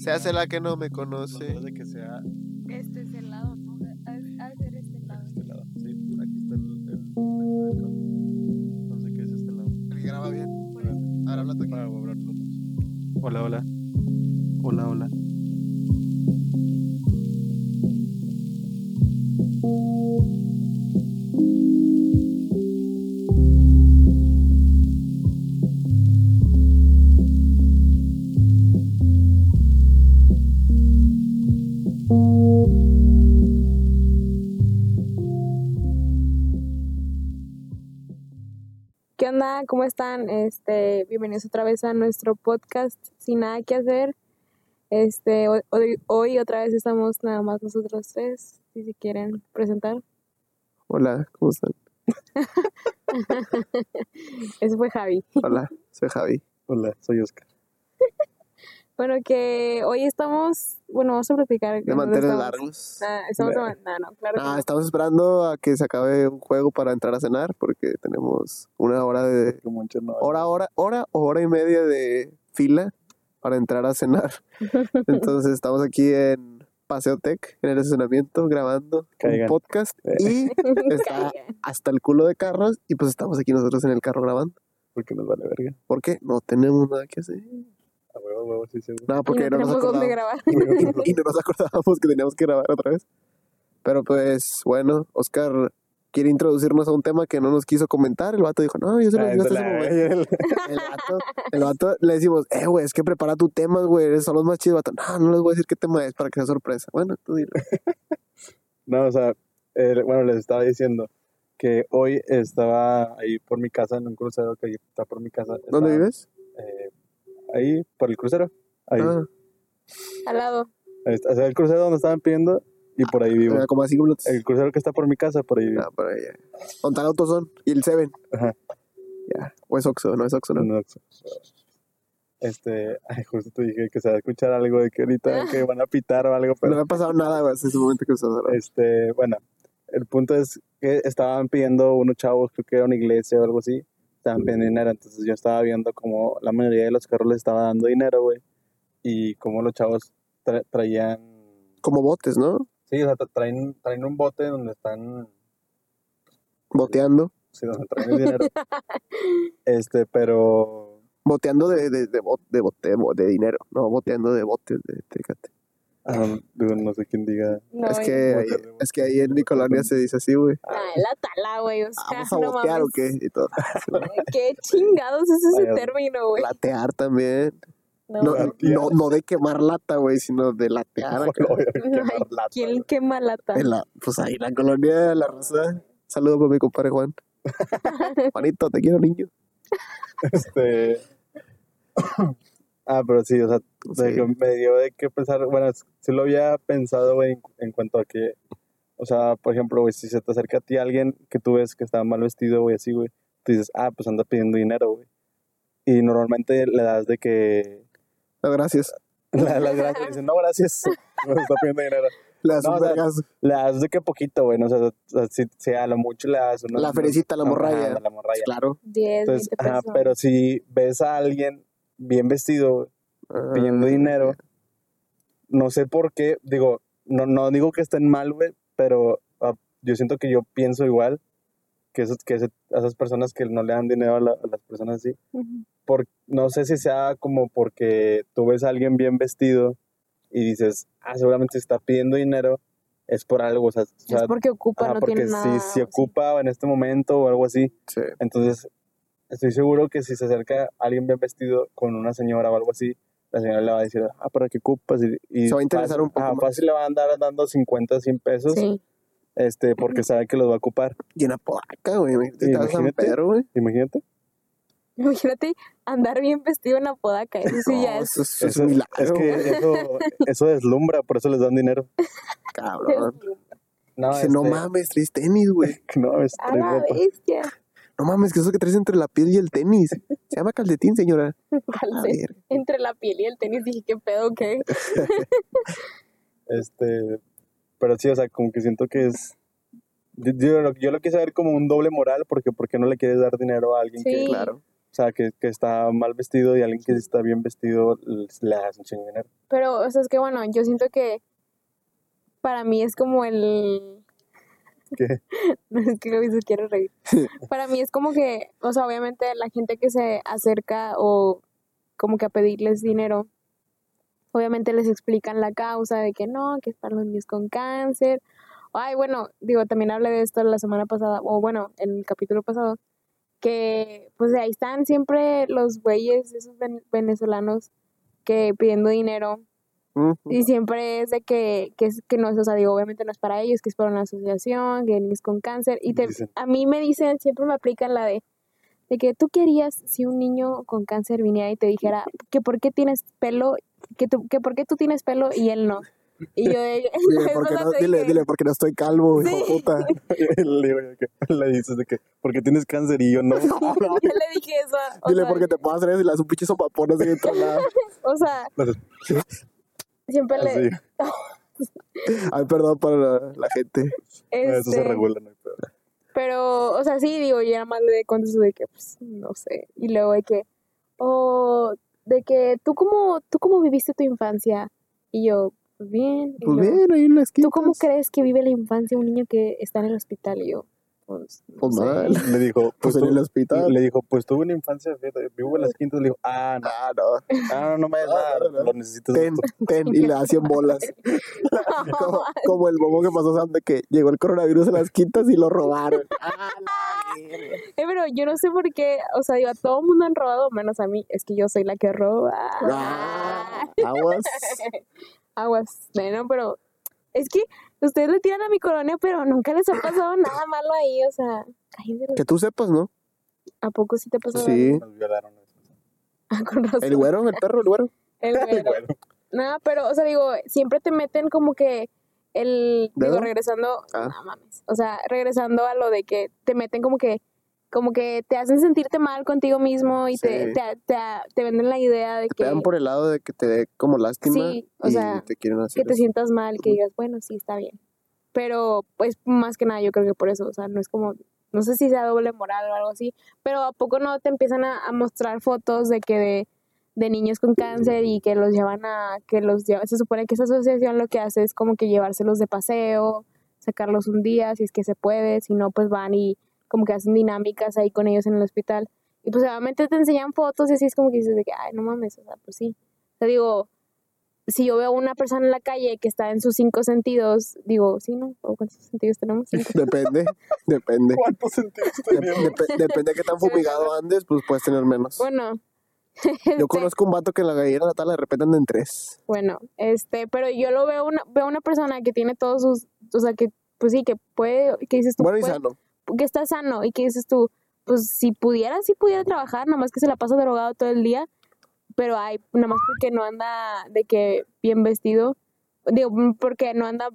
Se hace la que no me conoce. No de que sea Este es el lado, ¿no? Ha ser este lado. este lado. Sí, aquí está el. no sé qué es este lado. El que graba bien. Ahora habla tú aquí. Para hablar nosotros. Hola, hola. Hola, hola. Onda? ¿Cómo están? Este, bienvenidos otra vez a nuestro podcast Sin nada que hacer. Este, hoy, hoy, hoy otra vez estamos nada más nosotros tres, si se quieren presentar. Hola, ¿cómo están? Ese fue Javi. Hola, soy Javi. Hola, soy Oscar. Bueno, que hoy estamos, bueno, vamos a platicar. De estamos. largos. Ah, estamos Nah. de man- no, claro que Ah, no. estamos esperando a que se acabe un juego para entrar a cenar porque tenemos una hora de hora, hora, hora o hora y media de fila para entrar a cenar. Entonces estamos aquí en Paseo Tech, en el estacionamiento, grabando Caigan. un podcast y está Caigan. hasta el culo de carros y pues estamos aquí nosotros en el carro grabando. Porque nos vale verga. porque No tenemos nada que hacer. Seguro. No, porque no no, nos acordábamos. y no nos acordábamos que teníamos que grabar otra vez. Pero pues bueno, Oscar quiere introducirnos a un tema que no nos quiso comentar. El vato dijo, no, yo se lo Ah, digo hasta ese momento. El vato, el vato le decimos, eh, güey, es que prepara tu tema, güey, son los más chidos. El vato, no, no les voy a decir qué tema es para que sea sorpresa. Bueno, tú dilo. No, o sea, eh, bueno, les estaba diciendo que hoy estaba ahí por mi casa, en un crucero que está por mi casa. ¿Dónde Estaba, vives? eh, ahí, por el crucero. Ahí. Ah, Al lado. Ahí está, o sea, el crucero donde estaban pidiendo y por ahí vivo. era como a cinco minutos. El crucero que está por mi casa, por ahí vivo. Ah, por ahí. ya. ¿Dónde está el AutoZone? Y el Seven. Ajá. Ya. O es Oxxo, no es Oxxo, ¿no? En Oxxo. Este, ay, justo te dije que se va a escuchar algo de que ahorita que van a pitar o algo, No me pero ha pasado nada, güey, hasta ese momento que este, bueno, el punto es que estaban pidiendo unos chavos, creo que era una iglesia o algo así, estaban pidiendo dinero, entonces yo estaba viendo como la mayoría de los carros les estaba dando dinero, güey, y como los chavos tra- traían, Como botes, ¿no? sí, o sea, tra- traen, traen un bote donde están, Boteando. sí, donde traen el dinero, este, pero, Boteando de, de, de, bot- de, bote- de dinero. No, boteando de botes de tecate. Ah, digo, no sé quién diga, No, es, que, ahí- de es que ahí en mi colonia se dice así, güey. Ah, la tala, güey. O sea, ¿Vamos a no botear o qué? Y todo. ¿Qué chingados es ese Vaya. término, güey? Latear también. No, No, Latear. no, no de quemar lata, güey, sino de latear. acá. No, quemar Ay, lata, ¿Quién quema lata? En la, pues ahí en la colonia, la raza. Saludo por mi compadre Juan. Juanito, te quiero, niño. Este. Ah, pero sí, o sea, de Sí. que me dio de qué pensar. Bueno, sí lo había pensado, güey, en, en cuanto a que, o sea, por ejemplo, güey, si se te acerca a ti alguien que tú ves que está mal vestido, güey, así, güey, tú dices, ah, pues anda pidiendo dinero, güey. Y normalmente le das de que. No, gracias. Las gracias y dices, no, gracias, no está pidiendo dinero. Le das No, un o sea. Le das de que poquito, güey, no o sea, o sea, si, si a lo mucho le das una. La ferecita, la morralla. La morralla. Claro. 10, Entonces, 20 ajá, pero si ves a alguien bien vestido, güey, pidiendo Ah, dinero. No sé por qué, digo, no, no digo que estén mal, güey, pero ah, yo siento que yo pienso igual que, esos, que ese- esas personas que no le dan dinero a, la- a las personas así. Por, no sé si sea como porque tú ves a alguien bien vestido y dices, ah, seguramente está pidiendo dinero, es por algo, o sea, Es porque ocupa, ajá, no porque tiene nada. si, si o ocupa en este momento o algo así, Sí. entonces estoy seguro que si se acerca alguien bien vestido con una señora o algo así, la señora le va a decir, ah, ¿para qué ocupas? Y, y Se va a interesar fácil- un poco ajá, más. fácil le va a andar dando 50, 100 pesos, Sí. este, porque sabe que los va a ocupar. Y una podaca, güey. Imagínate, a San. Pedro, güey. Imagínate. Imagínate andar bien vestido en la podaca. Eso sí ya No, es. eso, eso es Eso- un milagro, es que eso, eso deslumbra, por eso les dan dinero. cabrón. No, Dice, no este, mames, traes tenis, güey. No, es A trae la ropa. bestia. No mames, que eso que traes entre la piel y el tenis. Se llama calcetín, señora. A Calce- ver. Entre la piel y el tenis dije, ¿qué pedo qué? Este, pero sí, o sea, como que siento que es... Yo, yo, lo- yo lo quise ver como un doble moral, porque ¿por qué no le quieres dar dinero a alguien Sí. que, Claro. O sea, que, que está mal vestido y alguien que está bien vestido le das un chingo de dinero. Pero, o sea, es que bueno, yo siento que para mí es como el... ¿Qué? No, es que Gaby se quiere reír. Para mí es como que, o sea, obviamente la gente que se acerca o como que a pedirles dinero, obviamente les explican la causa de que no, que es para los niños con cáncer. Ay, bueno, digo, también hablé de esto la semana pasada, o bueno, en el capítulo pasado, que pues ahí están siempre los güeyes, esos ven- venezolanos que pidiendo dinero Y siempre es de que, que, que no es, o sea, digo, obviamente no es para ellos, que es para una asociación, que niños con cáncer. Y te, Dicen. a mí me dicen, siempre me aplican la de, de que tú querías si un niño con cáncer viniera y te dijera que por qué tienes pelo, que, tú, que por qué tú tienes pelo y él no. Y yo, de- Dile, porque no, dile, dije- dile, porque no estoy calvo, hijo Sí. puta. le, le dices de que, porque tienes cáncer y yo no. yo le dije eso. O Dile, sea, porque te puedo hacer eso y las un pinche sopapón así de o sea, siempre le... Así. Ay, perdón para la, la gente. Eso se este, regula, no hay pedo. Pero, o sea, sí, digo, ya más le contesto de que, pues, no sé. Y luego de que, o de que, ¿tú cómo, ¿tú cómo viviste tu infancia? Y yo, bien. Y Pues luego, bien, ahí en la esquina. ¿Tú cómo crees que vive la infancia un niño que está en el hospital? Y yo, pues, no Pues mal. Le dijo, Pues pues, en tú- el hospital. le dijo, pues tuve una infancia, fíjate, vivo en las quintas. Le dijo, ah, no, Ah, no. ah, no, no me Ah, nada, no, no. lo necesitas. Ten, ten, y le da 100 bolas. Como, como el bobo que pasó, Sam, de que llegó el coronavirus a las quintas y lo robaron. Ah. Eh, pero yo no sé por qué, o sea, digo, a todo el mundo han robado, menos a mí. Es que yo soy la que roba. Ah, aguas. Aguas. Bueno, pero es que ustedes le tiran a mi colonia, pero nunca les ha pasado nada malo ahí, o sea, cállense Que tú sepas, ¿no? ¿A poco sí te ha pasado Sí. algo? Nos violaron. Ah, con razón. El güero, el perro, el güero. El güero. Bueno, Nada, pero, o sea, digo, siempre te meten como que el, digo, regresando, Ah. no mames, o sea, regresando a lo de que te meten como que, como que te hacen sentirte mal contigo mismo y te, Sí. te, te, te venden la idea de Te que, pegan por el lado de que te dé como lástima Sí, o y sea, te quieren hacer que te eso. sientas mal, que digas, bueno, sí, está bien. Pero, pues, más que nada, yo creo que por eso, o sea, no es como, no sé si sea doble moral o algo así, pero ¿a poco no te empiezan a, a mostrar fotos de que de, de niños con cáncer y que los llevan a, que los lleva, se supone que esa asociación lo que hace es como que llevárselos de paseo, sacarlos un día, si es que se puede, si no, pues van y como que hacen dinámicas ahí con ellos en el hospital. Y pues obviamente te enseñan fotos y así es como que dices de que, ay, no mames, o sea, pues sí. O sea, digo, si yo veo a una persona en la calle que está en sus cinco sentidos, digo, sí, ¿no? ¿O ¿Cuántos sentidos tenemos? Cinco. Depende, depende. ¿Cuántos sentidos Dep- dep- depende de qué tan fumigado andes, pues puedes tener menos. Bueno, Yo conozco un vato que en la gallera natal de repente anda en tres. bueno, este, pero yo lo veo una, veo una persona que tiene todos sus, o sea, que, pues sí, que puede, que dices tú, Bueno y puede- sano. Que está sano y que dices tú, pues si pudiera, sí pudiera trabajar, nada más que se la pasa drogado todo el día, pero hay, nada más porque no anda de que bien vestido, digo, porque no anda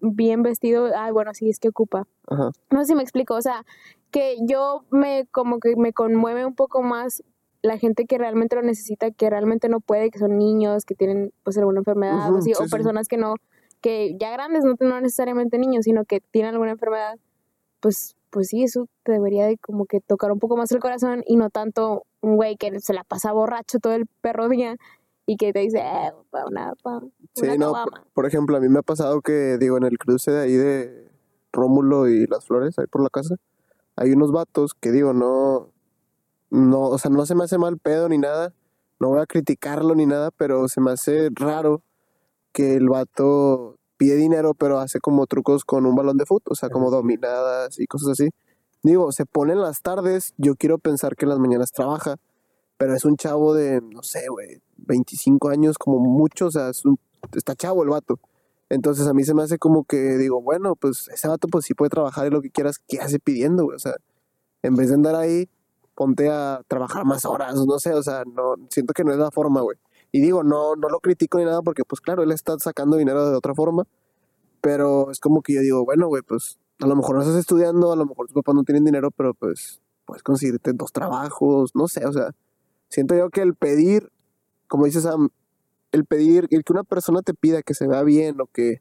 bien vestido, ay, bueno, sí, es que ocupa. Ajá. No sé si me explico, o sea, que yo me, como que me conmueve un poco más la gente que realmente lo necesita, que realmente no puede, que son niños, que tienen pues alguna enfermedad sí, o sí. personas que no, que ya grandes, no, no necesariamente niños, sino que tienen alguna enfermedad, pues, pues sí, eso te debería de como que tocar un poco más el corazón y no tanto un güey que se la pasa borracho todo el perro día y que te dice, eh, pa una, pa, Sí, no, caguama". por ejemplo, a mí me ha pasado que, digo, en el cruce de ahí de Rómulo y Las Flores, ahí por la casa, hay unos vatos que, digo, no, no, o sea, no se me hace mal pedo ni nada, no voy a criticarlo ni nada, pero se me hace raro que el vato pide dinero, pero hace como trucos con un balón de fútbol, o sea, como dominadas y cosas así. Digo, se pone en las tardes, yo quiero pensar que en las mañanas trabaja, pero es un chavo de, no sé, güey, 25 años como mucho, o sea, es un- está chavo el vato. Entonces a mí se me hace como que digo, bueno, pues ese vato pues sí puede trabajar y lo que quieras, ¿qué hace pidiendo, güey? O sea, en vez de andar ahí, ponte a trabajar más horas, no sé, o sea, no, siento que no es la forma, güey. Y digo, no, no lo critico ni nada porque pues claro, él está sacando dinero de otra forma, pero es como que yo digo, bueno, güey, pues a lo mejor no estás estudiando, a lo mejor tus papás no tienen dinero, pero pues puedes conseguirte dos trabajos, no sé, o sea, siento yo que el pedir, como dices Sam, el pedir, el que una persona te pida que se vea bien o que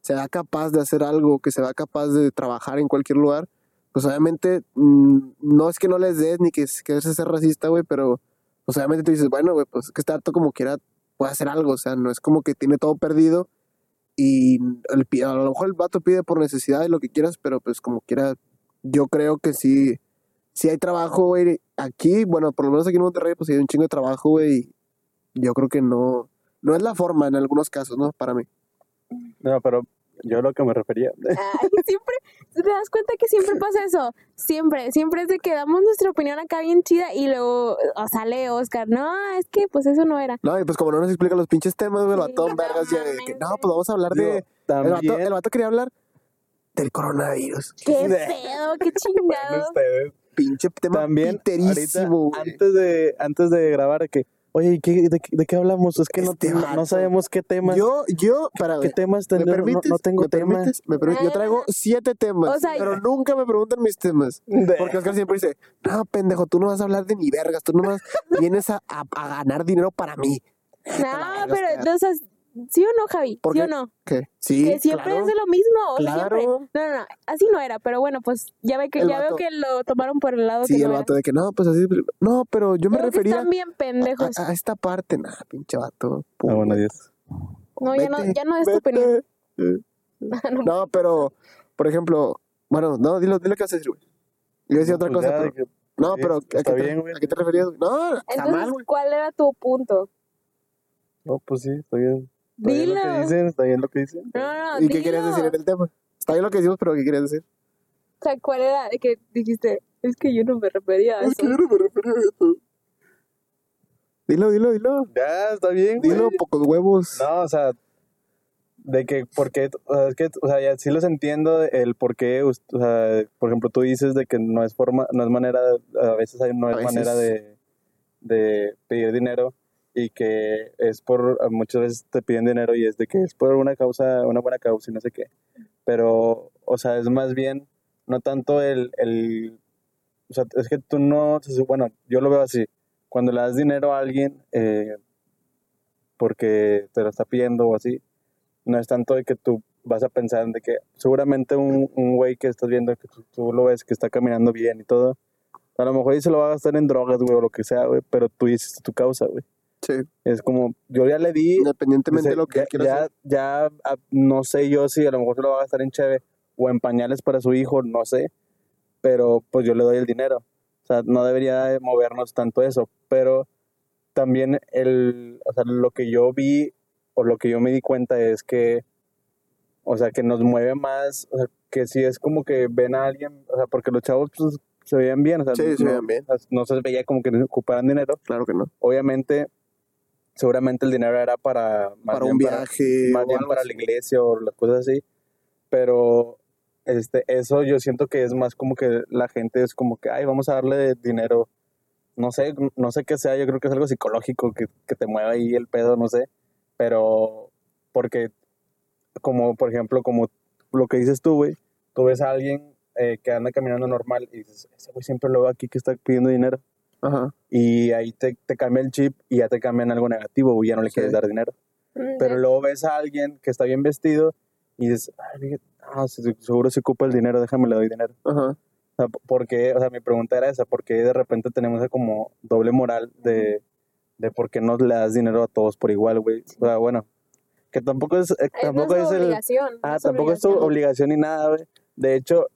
se vea capaz de hacer algo, que se vea capaz de trabajar en cualquier lugar, pues obviamente mm, no es que no les des ni que quieres ser racista, güey, pero pues obviamente tú dices, bueno, güey, pues es que este dato como quiera puede hacer algo, o sea, no es como que tiene todo perdido y el, a lo mejor el vato pide por necesidad y lo que quieras, pero pues como quiera, yo creo que sí, sí hay trabajo, güey, aquí, bueno, por lo menos aquí en Monterrey, pues hay un chingo de trabajo, güey, y yo creo que no, no es la forma en algunos casos, ¿no? Para mí. No, pero yo a lo que me refería. Ay, siempre, ¿te das cuenta que siempre pasa eso? Siempre, siempre es de que damos nuestra opinión acá bien chida y luego o sale Oscar, no, es que pues eso no era. No, y pues como no nos explican los pinches temas, vato en no vergas, que, no, pues vamos a hablar Digo, de... El vato, el vato quería hablar del coronavirus. Qué pedo, qué chingado. ustedes. Pinche tema También, ahorita, antes de, antes de grabar, que, oye, ¿y qué- de, qué- de qué hablamos? Es que no, Este no- no sabemos qué temas. Yo, yo, para ¿Qué ver, temas ¿me tendremos? No- permites? No, tengo ¿Me tema. permites? ¿Me permites? Yo traigo siete temas, O sea, pero nunca me preguntan mis temas. Porque Oscar siempre dice, no, pendejo, tú no vas a hablar de ni vergas, tú nomás vienes a, a, a ganar dinero para mí. No, pero entonces, ¿sí o no, Javi? ¿Por ¿Sí qué? o no? ¿Qué? Sí, que siempre claro. es de lo mismo, o sea, Claro. siempre. No, no, no, así no era, pero bueno, pues ya ve que El ya veo que lo tomaron por el lado Sí, que el no vato de que no, pues así. No, pero yo me. Creo que refería están bien pendejos. a, a esta parte. Nah, pinche vato. Ah, bueno, adiós. no, ya no, ya no es tu opinión. No, No, pero, por ejemplo, bueno, no, dilo, dilo qué vas a decir, güey. Yo decía otra Pues cosa, pero- que- No, sí, pero ¿a qué, está te, bien. ¿a qué te referías? No, está Entonces, mal, güey. ¿cuál era tu punto? No, pues sí, está bien. Está bien Dilo. lo que dicen, está bien lo que dicen. No, no, ¿Y qué querías dilo. decir en el tema? Está bien lo que decimos, pero ¿qué querías decir? O sea, ¿cuál era? Que dijiste, es que yo no me refería a eso. no me refería a eso. Dilo, dilo, dilo. Ya, está bien, güey. Dilo, pocos huevos. No, o sea, de que, porque, o sea, es que, o sea, ya sí los entiendo el por qué, o sea, por ejemplo, tú dices de que no es forma, no es manera, a veces hay, no es veces. manera de, de pedir dinero y que es por, muchas veces te piden dinero y es de que es por una causa, una buena causa y no sé qué, pero, o sea, es más bien, no tanto el, el o sea, es que tú no, bueno, yo lo veo así, cuando le das dinero a alguien, eh, porque te lo está pidiendo o así, no es tanto de que tú vas a pensar de que seguramente un, un güey que estás viendo, que tú, tú lo ves que está caminando bien y todo, a lo mejor ahí se lo va a gastar en drogas, güey, o lo que sea, güey, pero tú hiciste tu causa, güey. Sí, Es como, yo ya le di, independientemente dice, de lo que ya, quieras ya, hacer. ya, ah, no sé yo si a lo mejor se lo va a gastar en cheve o en pañales para su hijo, no sé, pero pues yo le doy el dinero. O sea, no debería de movernos tanto eso, pero también el, o sea, lo que yo vi o lo que yo me di cuenta es que, o sea, que nos mueve más, o sea, que si es como que ven a alguien, o sea, porque los chavos pues, se veían bien, o sea, Sí, se no, veían bien. o sea, no se veía como que ocuparan dinero, Claro que no. obviamente, seguramente el dinero era para, más Para bien un viaje. más o bien para así. la iglesia o las cosas así, pero este, eso yo siento que es más como que la gente es como que, ay, vamos a darle dinero, no sé, no sé qué sea, yo creo que es algo psicológico que, que te mueve ahí el pedo, no sé, pero porque como por ejemplo, como lo que dices tú, güey, tú ves a alguien eh, que anda caminando normal y dices, ese güey siempre lo veo aquí que está pidiendo dinero. Ajá. Y ahí te, te cambia el chip y ya te cambian algo negativo, güey, ya no le Sí. quieres dar dinero. Mm, Pero luego ves a alguien que está bien vestido y dices, ay, ah, se- seguro se ocupa el dinero, déjame le doy dinero. Ajá. O sea, ¿por qué? O sea, mi pregunta era esa, ¿por qué de repente tenemos esa como doble moral de, de por qué no le das dinero a todos por igual, güey? O sea, bueno, que tampoco es, eh, Es tampoco es el... obligación. Ah, nuestra tampoco es tu obligación. obligación ni nada, güey. De hecho,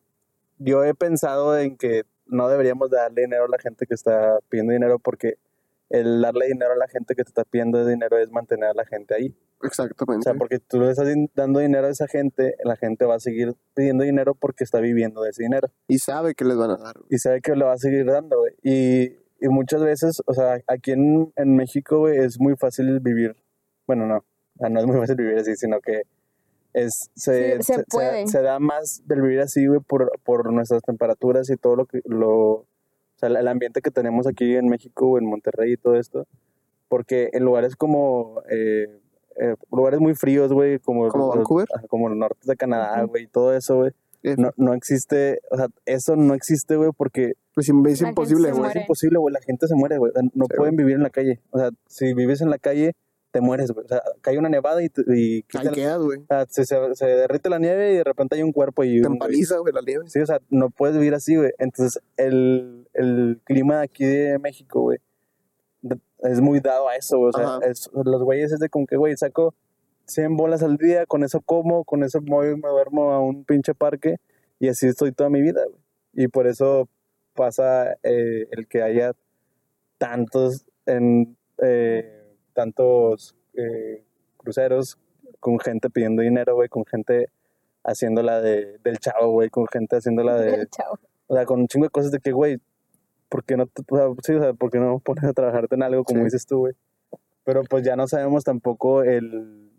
yo he pensado en que no deberíamos darle dinero a la gente que está pidiendo dinero porque el darle dinero a la gente que te está pidiendo dinero es mantener a la gente ahí. O Exactamente. sea, porque tú le estás dando dinero a esa gente, la gente va a seguir pidiendo dinero porque está viviendo de ese dinero. Y sabe que les van a dar. Y sabe que lo va a seguir dando, güey. Y, y muchas veces, o sea, aquí en, en México, güey, es muy fácil vivir. Bueno, no, o no es muy fácil vivir así, sino que es, se, Sí, se puede. se da más del vivir así, güey, por, por nuestras temperaturas y todo lo que, lo, o sea, el ambiente que tenemos aquí en México o en Monterrey y todo esto. Porque en lugares como, eh, eh, lugares muy fríos, güey, como, ¿Como Vancouver? ajá, como el norte de Canadá, Ujú. güey, y todo eso, güey, no, no existe, o sea, eso no existe, güey, porque Pues es imposible, gente se güey. es muere. imposible, güey, la gente se muere, güey, no Sí, pueden vivir en la calle. O sea, si vives en la calle, te mueres, güey. O sea, cae una nevada y, y Ahí quedas, güey. o sea, se, se- se derrite la nieve y de repente hay un cuerpo y Te un, empaliza, güey, la nieve. Sí, o sea, no puedes vivir así, güey. Entonces, el, el clima de aquí de México, güey, es muy dado a eso, güey. O sea, es- los güeyes es de como que, güey, saco 100 bolas al día, con eso como, con eso me, voy, me duermo a un pinche parque y así estoy toda mi vida, güey. Y por eso pasa eh, el que haya tantos, en, eh, tantos eh, cruceros con gente pidiendo dinero, güey, con gente haciéndola de, del chavo, güey, con gente haciéndola de, Chao. o sea, con un chingo de cosas de que, güey, ¿por qué no, te, o sea, sí, o sea, ¿por qué no pones a trabajarte en algo como Sí. dices tú, güey? Pero pues ya no sabemos tampoco el,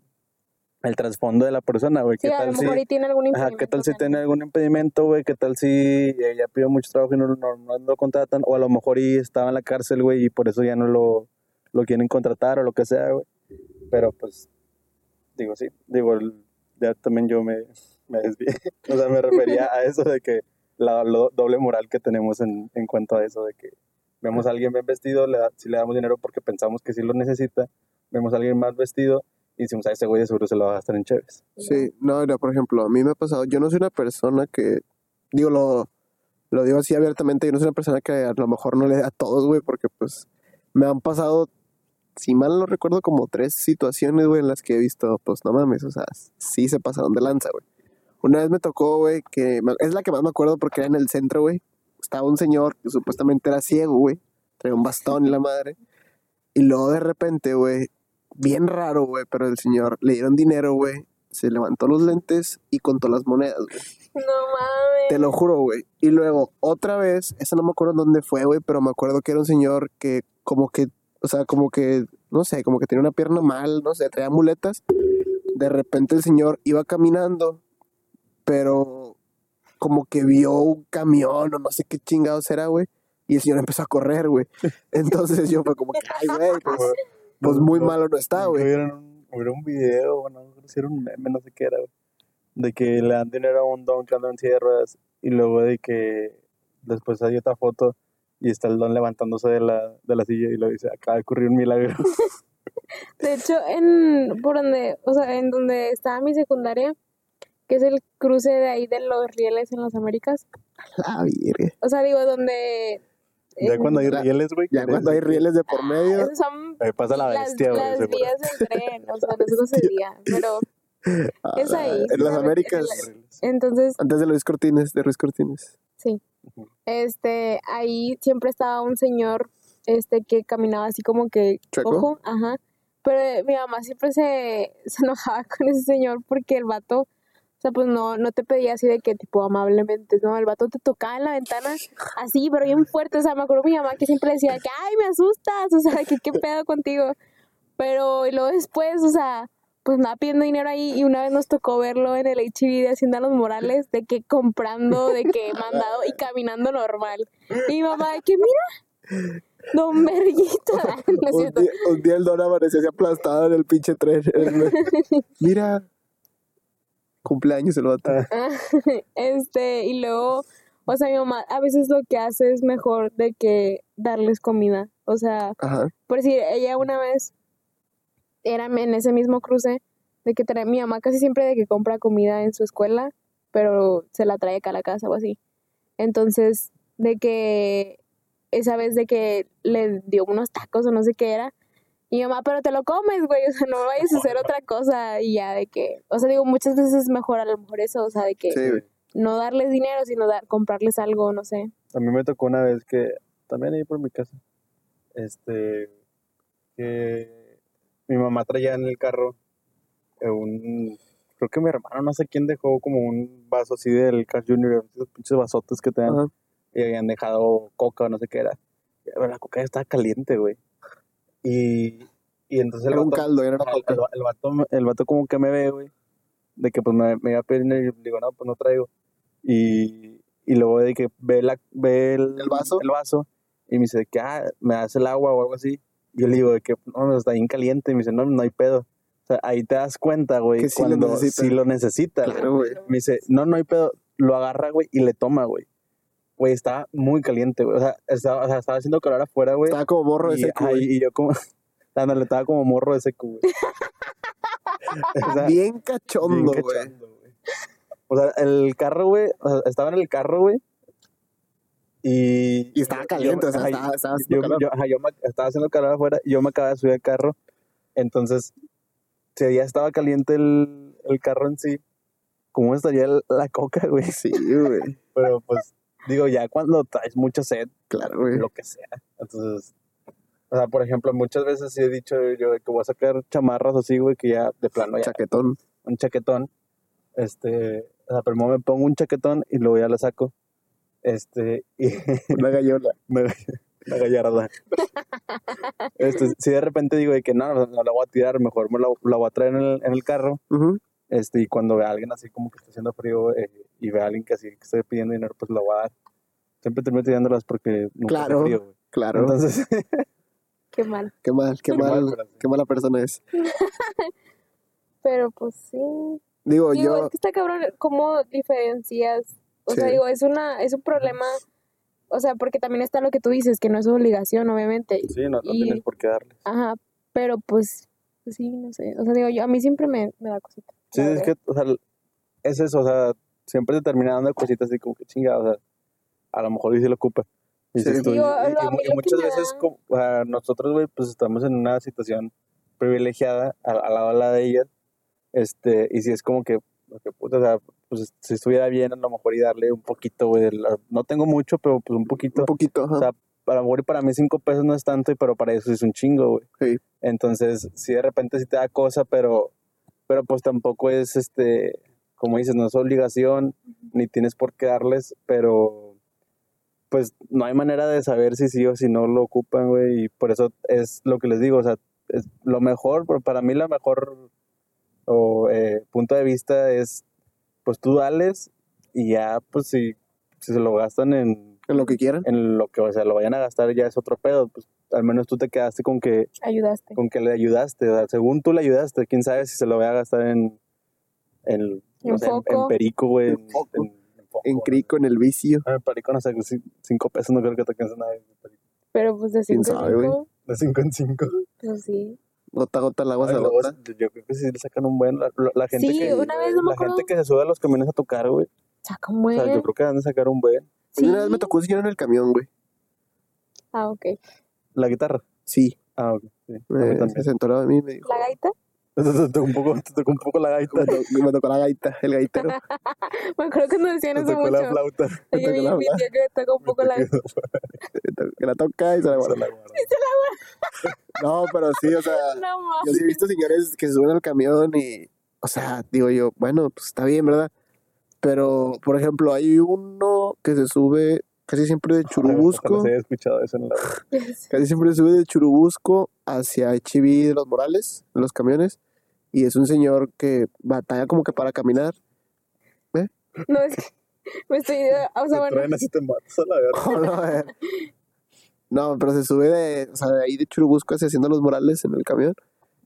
el trasfondo de la persona, güey. Sí, ¿Qué a lo tal si, tiene algún ajá, impedimento. qué tal si o sea, tiene algún impedimento, güey? ¿Qué tal si ella pidió mucho trabajo y no, no, no lo contratan? O a lo mejor y estaba en la cárcel, güey, y por eso ya no lo, lo quieren contratar o lo que sea, güey. Pero pues, digo, sí, digo, ya también yo me, me desvié. o sea, me refería a eso de que la lo- doble moral que tenemos en, en cuanto a eso, de que vemos a alguien bien vestido, le da- si le damos dinero porque pensamos que sí lo necesita, vemos a alguien más vestido y decimos, a ese güey de seguro se lo va a gastar en chéves. Sí, no, mira, por ejemplo, a mí me ha pasado, yo no soy una persona que, digo, lo, lo digo así abiertamente, yo no soy una persona que a lo mejor no le da a todos, güey, porque pues me han pasado, si mal no recuerdo, como tres situaciones, güey, en las que he visto, pues no mames, o sea, sí se pasaron de lanza, güey. Una vez me tocó, güey, que me- es la que más me acuerdo porque era en el centro, güey. Estaba un señor que supuestamente era ciego, güey, traía un bastón y la madre. Y luego de repente, güey, bien raro, güey, pero el señor le dieron dinero, güey, se levantó los lentes y contó las monedas, güey. No mames. Te lo juro, güey. Y luego, otra vez, esa no me acuerdo dónde fue, güey, pero me acuerdo que era un señor que como que, o sea, como que, no sé, como que tenía una pierna mal, no sé, traía muletas. De repente el señor iba caminando, pero como que vio un camión o no sé qué chingados era, güey. Y el señor empezó a correr, güey. Entonces yo fue como que, ay, güey, pues, pues muy malo no está, güey. Hubieron un, hubiera un video, bueno, no sé si era un meme, no sé qué era, güey, de que le dan dinero a un don que anda en silla de ruedas y luego de que después hay otra foto y está el don levantándose de la, de la silla y lo dice, acaba de ocurrir un milagro. De hecho, en por donde, o sea, en donde estaba mi secundaria, que es el cruce de ahí de los rieles en las Américas. La virgen. O sea, digo, donde ya en- cuando hay rieles, güey. Ya cuando hay les- rieles de por medio. esas son Ahí pasa la bestia, güey. las vías del tren, o sea, no sé cómo se diría, pero es ahí, En las. Américas. Es entonces Antes de Luis Cortines, de Luis Cortines. Sí. Este, ahí siempre estaba un señor, este, que caminaba así como que cojo, ajá. Pero eh, mi mamá siempre se, se enojaba con ese señor porque el vato, o sea, pues no, no te pedía así de que tipo amablemente, no, el vato te tocaba en la ventana así, pero bien fuerte, o sea, me acuerdo mi mamá que siempre decía que, ay, me asustas, o sea, que qué pedo contigo. Pero y luego después, o sea, pues nada, pidiendo dinero ahí y una vez nos tocó verlo en el HIV de Hacienda Los Morales, de que comprando, de que mandado y caminando normal. Y mi mamá, de que mira, don Verguita. No Un día, un día el don apareció así aplastado en el pinche tren. Mira. Cumpleaños el vato. Este, y luego, o sea, mi mamá a veces lo que hace es mejor de que darles comida. O sea, Ajá. por decir, ella una vez era en ese mismo cruce de que trae mi mamá casi siempre de que compra comida en su escuela, pero se la trae acá a la casa o así. Entonces, de que esa vez de que le dio unos tacos o no sé qué era, y mi mamá, pero te lo comes, güey, o sea, no vayas a hacer otra cosa y ya de que, o sea, digo, muchas veces es mejor a lo mejor eso, o sea, de que Sí, no darles dinero, sino dar, comprarles algo, no sé. A mí me tocó una vez que, también ahí por mi casa, este, que mi mamá traía en el carro eh, un, creo que mi hermano, no sé quién dejó como un vaso así del Carl Jr., esos pinches vasotes que te dan, Ajá. y habían dejado coca o no sé qué era. Pero la coca ya estaba caliente, güey. Y, y entonces el Era un vato- caldo, era una el, el, el vato, el como que me ve, güey, de que pues me, me iba a pedir y digo, no, pues no traigo. Y, y luego de que ve, la, ve el, ¿El vaso? el vaso y me dice que, ah, me das el agua o algo así. Yo le digo de que, no, está bien caliente. Y me dice, no, no hay pedo. O sea, ahí te das cuenta, güey, Que sí lo necesita. sí lo necesita. Claro, güey. Me dice, no, no hay pedo. Lo agarra, güey, y le toma, güey. Güey, estaba muy caliente, güey. O sea, estaba, o sea, estaba haciendo calor afuera, güey. Estaba como morro Y, ese y yo como, Ándale, estaba como morro de seco, güey. O sea, Bien bien cachondo, güey. cachondo, güey. O sea, el carro, güey, o sea, estaba en el carro, güey. Y, Y estaba caliente, o sea, ajá, estaba, estaba yo, haciendo calor. yo- ajá, yo me- estaba haciendo calor afuera yo me acababa de subir al carro. Entonces, si ya estaba caliente el, el carro en sí, ¿cómo estaría la coca, güey? Sí, güey. Pero pues, digo, ya cuando traes mucha sed, Claro, güey. lo que sea. Entonces, o sea, por ejemplo, muchas veces sí he dicho yo que voy a sacar chamarras así, güey, que ya de plano ya Chaquetón. un chaquetón. Este, o sea, primero me pongo un chaquetón y luego ya lo saco. Este, y Una gallola. me, la gallarda. Este, si de repente digo de que no, no, no la voy a tirar, mejor me la, la voy a traer en el, en el carro. Ujú. Este, y cuando vea a alguien así como que está haciendo frío eh, y ve a alguien que así que está pidiendo dinero, pues la voy a dar. Siempre termino tirándolas porque nunca Claro. frío, güey. Claro. Entonces, Qué mal. qué mal, qué Qué mal, mal, qué mala persona es. Pero pues sí. Digo, Digo, yo, es que está cabrón, ¿cómo diferencias? O sea, Sí. digo, es una, es un problema, o sea, porque también está lo que tú dices, que no es obligación, obviamente. sí, no, no Y- tienes por qué darles. Ajá, pero pues, pues sí, no sé. O sea, digo, yo, a mí siempre me, me da cosita. Sí, es que, o sea, es eso, o sea, siempre te termina dando cositas así como que chingada, o sea, a lo mejor dice lo ocupa. Y, Sí. dices y- Digo, y- lo- y y muchas veces da- como, o sea, nosotros, güey, pues estamos en una situación privilegiada al, al lado de la de ellas, este, y si es como que, que puta, o sea, pues si estuviera bien a lo mejor y darle un poquito, güey, la- no tengo mucho, pero pues un poquito, un poquito, ajá. o sea, a lo mejor para mí cinco pesos no es tanto, y pero para eso es un chingo, güey. Sí. Entonces, sí de repente sí te da cosa, pero, pero pues tampoco es, este, como dices, no es obligación, ni tienes por qué darles, pero pues no hay manera de saber si sí o si no lo ocupan, güey, y por eso es lo que les digo, o sea, es lo mejor, pero para mí la mejor o, eh, punto de vista es, pues tú dales y ya, pues si, si se lo gastan en, en lo que quieran. en lo que, o sea, lo vayan a gastar ya es otro pedo, pues al menos tú te quedaste con que Ayudaste. con que le ayudaste, sea, según tú le ayudaste, quién sabe si se lo voy a gastar en en, no En sé, en- en perico, güey, en, en- en crico, en el vicio. Ah, en perico no sé, ci- cinco pesos no creo que te alcance nada de perico. Pero pues de ¿Quién cinco en sabe, güey? cinco, De cinco en cinco. pues sí. Gota a gota el agua se agota. yo creo que sí le sacan un buen, la, la- la gente Sí, que, una vez no me la gente que se sube a los camiones a tocar, güey, Saca un o buen. sea, yo creo que han de sacar un buen. Sí. Una vez me tocó señor en el camión, güey. Ah, ok. La guitarra. Sí. Ah, ok. Sí. A Me, se también. sentó de mí y me dijo. ¿La gaita? Te tocó un poco, te tocó un poco la gaita. Me, to- me tocó la gaita, el gaitero. Me acuerdo cuando decían Te eso tocó mucho. la flauta. Me tocó mi, la flauta. que me tocó un poco la quedó- que la toca y se la se guarda. la guarda. No, pero sí, o sea, No yo sí he visto señores que se suben al camión y, o sea, digo yo, bueno, pues está bien, ¿verdad? Pero, por ejemplo, hay uno que se sube casi siempre de Ojalá Churubusco, se haya escuchado eso en la casi siempre se sube de Churubusco hacia HB de los Morales, en los camiones, y es un señor que batalla como que para caminar. No, es que me estoy. O sea, bueno. traen así te matas a la verga. Oh, no, a ver. No, pero se sube de, o sea, de ahí de Churubusco hacia Hacienda Los Morales en el camión.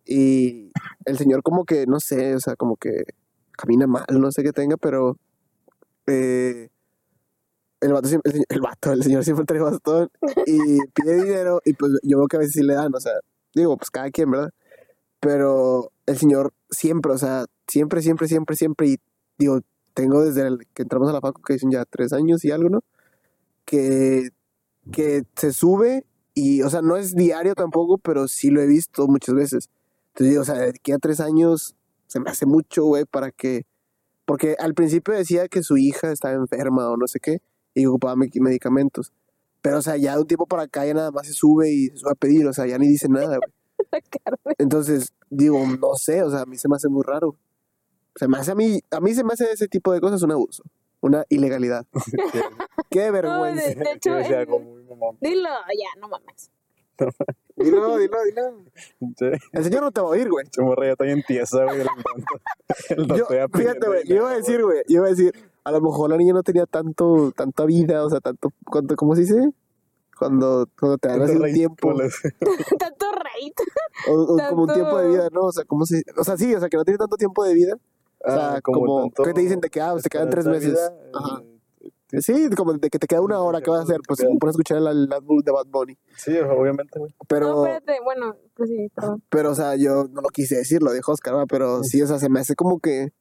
Y el señor como que, no sé, o sea, como que camina mal, no sé qué tenga, pero eh, el, vato, siempre- el, el vato, el señor siempre trae bastón y pide dinero y pues yo veo que a veces sí le dan, o sea, digo, pues cada quien, ¿verdad? Pero el señor siempre, o sea, siempre, siempre, siempre, siempre, y digo, tengo desde que entramos a la facu, que dicen ya tres años y algo, ¿no? Que, que se sube y, o sea, no es diario tampoco, pero sí lo he visto muchas veces. Entonces, digo, o sea, de aquí a tres años se me hace mucho, güey, para que... Porque al principio decía que su hija estaba enferma o no sé qué, y ocupaba me- medicamentos. Pero, o sea, ya de un tiempo para acá ya nada más se sube y se sube a pedir, o sea, ya ni dice nada, güey. La. Entonces, digo, no sé, o sea, a mí se me hace muy raro. Se me hace a mí, a mí se me hace ese tipo de cosas un abuso, una ilegalidad. Qué vergüenza. de- de hecho, Que decía en- algo muy mamón. Dilo, ya, no mames. Dilo, dilo, dilo. Sí. El señor no te va a oír, güey. Che morra ya está bien tiesa, güey. Yo, fíjate, güey, yo iba a decir, güey, yo iba a decir, a lo mejor la niña no tenía tanto, tanta vida, o sea, tanto, cuánto, ¿cómo se dice? Cuando, cuando te dan así un tiempo, Tanto o, o como un tiempo de vida, ¿no? O sea, ¿cómo se, o sea, sí, o sea, que no tiene tanto tiempo de vida. O sea, Ah, como, tanto ¿qué te dicen de que, ah, te quedan tres meses? vida, Ajá. eh, Sí, como de que te queda una hora, ¿qué vas a hacer? Pues pones a escuchar el, el álbum de Bad Bunny. Sí, obviamente, güey. Pero, No, espérate, bueno, pues sí, perdón. pero, o sea, yo no lo quise decir, lo dijo Oscar, ¿verdad? pero sí, o sea, se me hace como que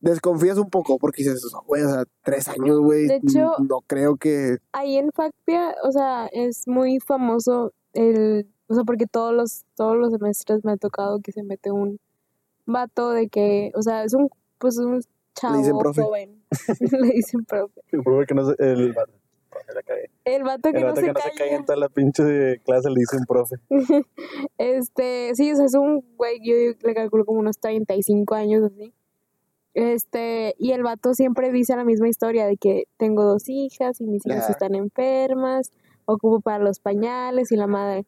desconfías un poco porque dices, güey, o sea, tres años, güey. De hecho- no creo que. Ahí en Factia, o sea, es muy famoso el, o sea, porque todos los, todos los semestres me ha tocado que se mete un vato de que, o sea, es un, pues un chavo dicen profe. joven. Le dicen profe. El es que no se... El, se cagué. El vato que El no vato se que no se cae en toda la pinche clase le dice un profe. Este, sí, o sea, es un güey, yo le calculo como unos 35 años así. Este, y el vato siempre dice la misma historia de que tengo dos hijas y mis hijas están enfermas, ocupo para los pañales y la madre.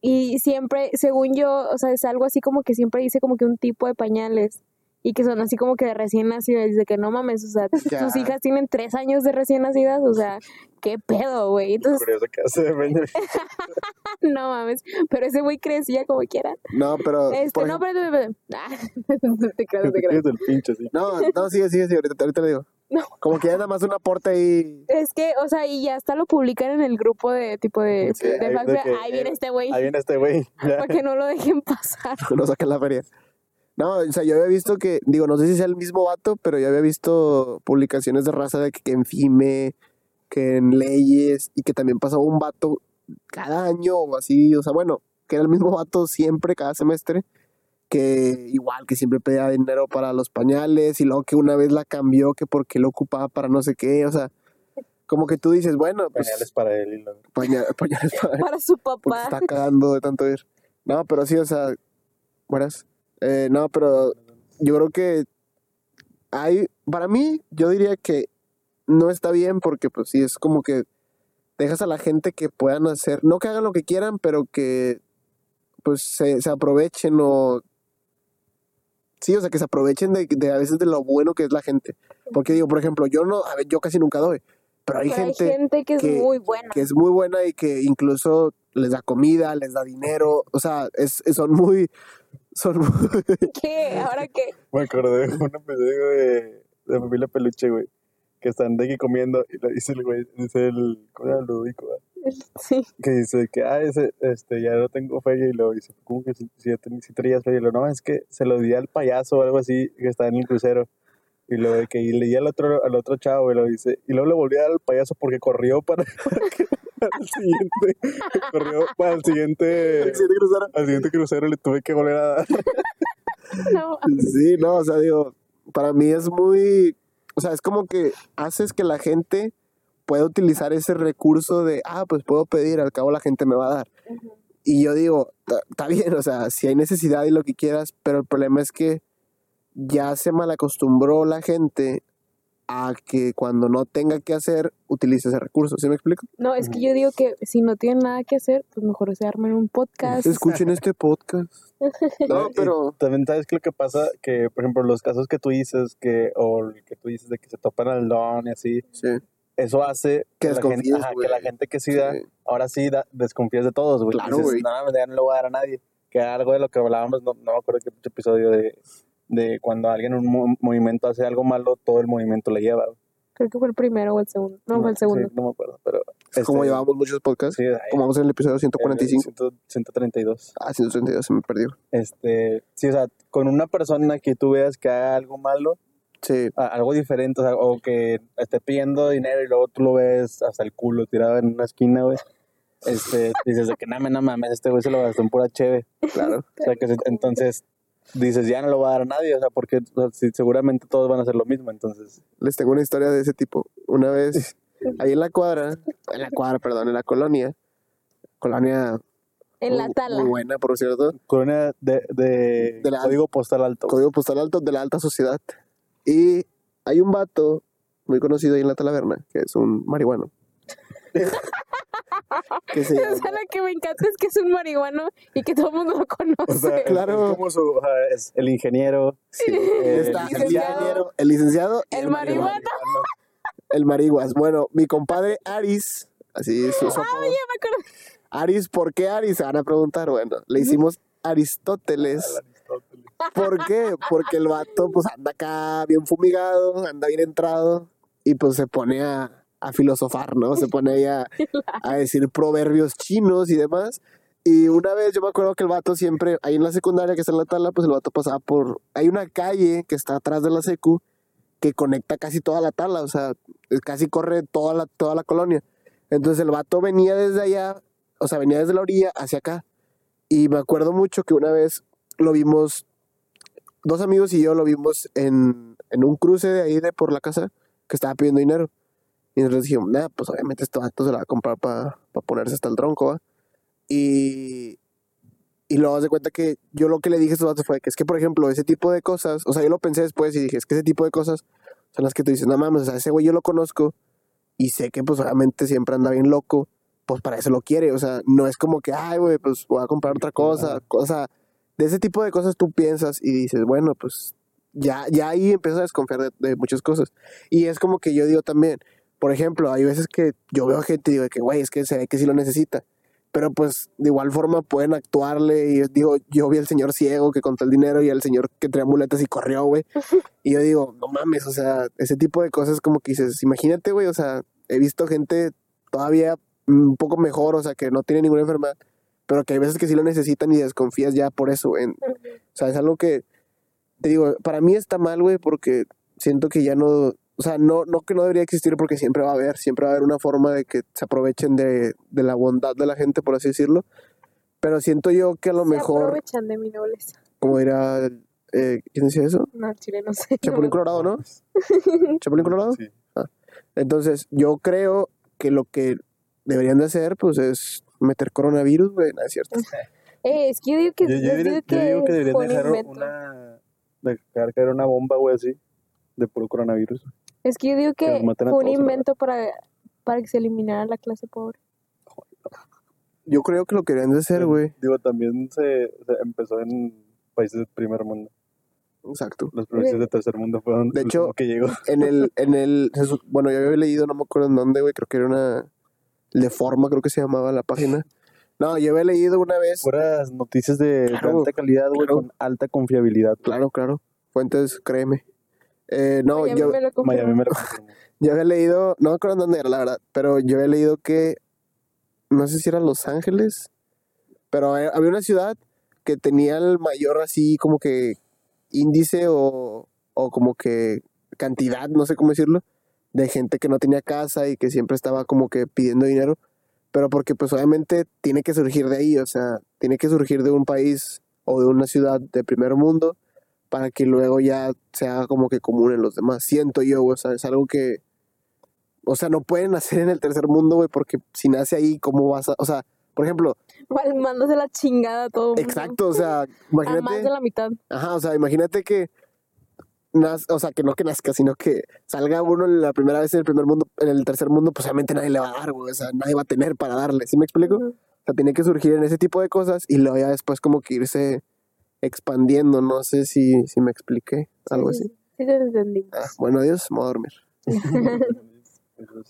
Y siempre, según yo, o sea, es algo así como que siempre dice como que un tipo de pañales y que son así como que de recién nacidos, dice que no mames, o sea, Ya. tus hijas tienen tres años de recién nacidas, o sea, qué pedo, güey. Entonces, Curioso que hace de no mames, pero ese güey crecía como quiera. No, pero. Este, por no, ejemplo- espérate. Ah, te creas, te creas. Es el pinche, sí. no, no, sigue, sigue, sigue, ahorita, ahorita le digo. No. Como que ya nada más un aporte ahí. Es que, o sea, y ya hasta lo publican en el grupo de tipo de, Sí, de ahí- Factia. de que, Ahí viene este güey, Ahí viene este güey. Para que no lo dejen pasar. no saquen la feria. No, o sea, yo había visto que, digo, no sé si sea el mismo vato, pero yo había visto publicaciones de raza de que, que en FIME, que en leyes, y que también pasaba un vato cada año o así, o sea, bueno, que era el mismo vato siempre, cada semestre, que igual, que siempre pedía dinero para los pañales, y luego que una vez la cambió, que porque lo ocupaba para no sé qué, o sea, como que tú dices, bueno, pues Pañales para él y lo... paña- pañales para Para su papá. está cagando de tanto ir. No, pero sí, o sea, buenas. Eh, no, pero yo creo que hay, para mí, yo diría que no está bien porque pues sí, es como que dejas a la gente que puedan hacer, no que hagan lo que quieran, pero que pues se, se aprovechen o... Sí, o sea, que se aprovechen de, de a veces de lo bueno que es la gente. Porque digo, por ejemplo, yo no, a ver, yo casi nunca doy, pero hay Pero gente hay gente que es que- muy buena. que es muy buena y que incluso les da comida, les da dinero, o sea, es, es- son muy, son muy- ¿Qué? ¿Ahora qué? Me acordé de un episodio de, de Familia Peluche, güey. Que están de aquí comiendo y le dice el güey, dice el, ¿cómo llama? Ludovico. Sí. que dice que, ah, ese, este, ya no tengo feria y luego dice, ¿cómo que si, si, si traías feria? Y luego, no, es que se lo di al payaso o algo así que está en el crucero. Y luego de que y le di al otro, al otro chavo y lo dice, y luego le volví a dar al payaso porque corrió para, para que- para el siguiente, corrió para el siguiente, al siguiente crucero le tuve que volver a dar. No, Sí, no, o sea, digo, para mí es muy, o sea, es como que haces que la gente pueda utilizar ese recurso de, ah, pues puedo pedir, al cabo la gente me va a dar. Y yo digo, "Ta- está bien, o sea, si hay necesidad y lo que quieras, pero el problema es que ya se malacostumbró la gente a que cuando no tenga que hacer, utilice ese recurso. ¿Sí me explico? no, es que yo digo que si no tienen nada que hacer, pues mejor se armen un podcast. Escuchen este podcast. No, pero También sabes que lo que pasa, que por ejemplo los casos que tú dices, que, o el que tú dices de que se topan al don y así, sí, eso hace Que la gente, desconfíes, ajá, que la gente que sí da, sí. ahora sí da, desconfías de todos, güey. Claro, Dices, güey. No, ya no le voy a dar a nadie. Que algo de lo que hablábamos, no, no me acuerdo qué episodio de, de cuando alguien en un mo- movimiento hace algo malo, todo el movimiento le lleva. Creo que fue el primero o el segundo. No, fue el segundo. Sí, no me acuerdo, pero... Es como este, llevamos muchos podcasts. Sí, ahí, Como vamos en el episodio en el 145. 100 132. Ah, 132, se me perdió. Este, sí, o sea, con una persona que tú veas que haga algo malo, Sí, a- algo diferente, o, sea, o que esté pidiendo dinero y luego tú lo ves hasta el culo tirado en una esquina, güey. Este, dices de que no, no mames, este güey se lo gastó en pura cheve. claro. O sea, que entonces dices, ya no lo va a dar a nadie, o sea, porque o sea, sí, seguramente todos van a hacer lo mismo, entonces. Les tengo una historia de ese tipo. Una vez, ahí en la cuadra, en la cuadra, perdón, en la colonia, colonia En la muy- tala. muy buena, por cierto, Colonia de, de, De la- código postal alto. código postal alto de la alta sociedad. Y hay un vato muy conocido ahí en la taberna, que es un marihuano. que se O llama- sea, lo que me encanta es que es un marihuano y que todo el mundo lo conoce. O sea, Claro. es como su, o sea, es el ingeniero. sí, eh, está el licenciado. ingeniero, el licenciado y El marihuano. marihuano. El marihuas. Bueno, mi compadre Aris, así es su, su apodo. Ya me acuerdo. Aris, ¿por qué Aris? Se van a preguntar. Bueno, le hicimos Aristóteles. ¿Por qué? Porque el vato pues anda acá bien fumigado, anda bien entrado. y pues se pone a, a filosofar, ¿no? Se pone ahí a, decir proverbios chinos y demás. Y una vez yo me acuerdo que el vato siempre, ahí en la secundaria que está en la tala, pues el vato pasaba por, hay una calle que está atrás de la secu que conecta casi toda la tala, o sea, casi corre toda la, toda la colonia. Entonces el vato venía desde allá, o sea, venía desde la orilla hacia acá. Y me acuerdo mucho que una vez lo vimos, dos amigos y yo lo vimos en, en un cruce de ahí de por la casa que estaba pidiendo dinero. Y nosotros dijimos, nah, pues obviamente este vato se la va a comprar para ponerse hasta el tronco. Y, y luego de cuenta que yo lo que le dije a estos vatos fue que es que, por ejemplo, ese tipo de cosas, o sea, yo lo pensé después y dije, es que ese tipo de cosas son las que tú dices, no mames, o sea, ese güey yo lo conozco y sé que pues obviamente siempre anda bien loco, pues para eso lo quiere, o sea, no es como que, ay, güey, pues voy a comprar otra cosa, o sea, de ese tipo de cosas tú piensas y dices, bueno, pues ya, ya ahí empiezas a desconfiar de, de muchas cosas. Y es como que yo digo también, por ejemplo, hay veces que yo veo gente y digo que, güey, es que se ve que sí lo necesita. Pero pues de igual forma pueden actuarle y digo, yo vi al señor ciego que contó el dinero y al señor que traía muletas y corrió, güey. Y yo digo, no mames, o sea, ese tipo de cosas como que dices, imagínate, güey, o sea, he visto gente todavía un poco mejor, o sea, que no tiene ninguna enfermedad, pero que hay veces que sí lo necesitan y desconfías ya por eso. En, o sea, es algo que, te digo, para mí está mal, güey, porque siento que ya no, o sea, no, no que no debería existir porque siempre va a haber, siempre va a haber una forma de que se aprovechen de, de la bondad de la gente, por así decirlo. Pero siento yo que a lo Se mejor, aprovechan de mi nobleza. como dirá, eh, ¿quién decía eso? No, chile, no sé. Chapulín Colorado, ¿no? Chapulín Colorado. Sí. Entonces, yo creo que lo que deberían de hacer, pues, es meter coronavirus, güey, no es cierto. Eh, es que yo digo que, Yo, yo digo yo digo que deberían dejar invento. una. Dejar caer una bomba, güey, así. De puro coronavirus. Es que yo digo que fue un invento para, para que se eliminara la clase pobre. Yo creo que lo que deberían de hacer, güey. Digo, también se, se empezó en países del primer mundo. Exacto. Los países de tercer mundo fueron De hecho, que llegó. En el, en el, bueno, yo había leído, no me acuerdo en dónde, güey, creo que era una, Leforma creo que se llamaba la página. No, yo había leído una vez, Puras noticias de, de Claro, alta calidad, güey, claro. con alta confiabilidad. claro, claro, fuentes, créeme. Eh, no, Miami yo, me lo. Miami me lo yo había leído, no me acuerdo dónde era, la verdad, pero yo había leído que, no sé si era Los Ángeles, pero había una ciudad que tenía el mayor así como que índice o, o como que cantidad, no sé cómo decirlo, de gente que no tenía casa y que siempre estaba como que pidiendo dinero, pero porque pues obviamente tiene que surgir de ahí, o sea, tiene que surgir de un país o de una ciudad de primer mundo para que luego ya sea como que común en los demás. Siento yo, o sea, es algo que, o sea, no pueden hacer en el tercer mundo, güey, porque si nace ahí, ¿cómo vas a, o sea, por ejemplo, Mándase la chingada a todo mundo. exacto, o sea, A más imagínate, de la mitad. ajá, o sea, imagínate que, naz- o sea, que no que nazca, sino que salga uno la primera vez en el primer mundo, en el tercer mundo, pues obviamente nadie le va a dar, güey, o sea, nadie va a tener para darle, ¿sí me explico? O sea, tiene que surgir en ese tipo de cosas y luego ya después como que irse expandiendo, no sé si, si me expliqué, algo Sí, así. sí, te entendimos. Ah, bueno, adiós, me voy a dormir.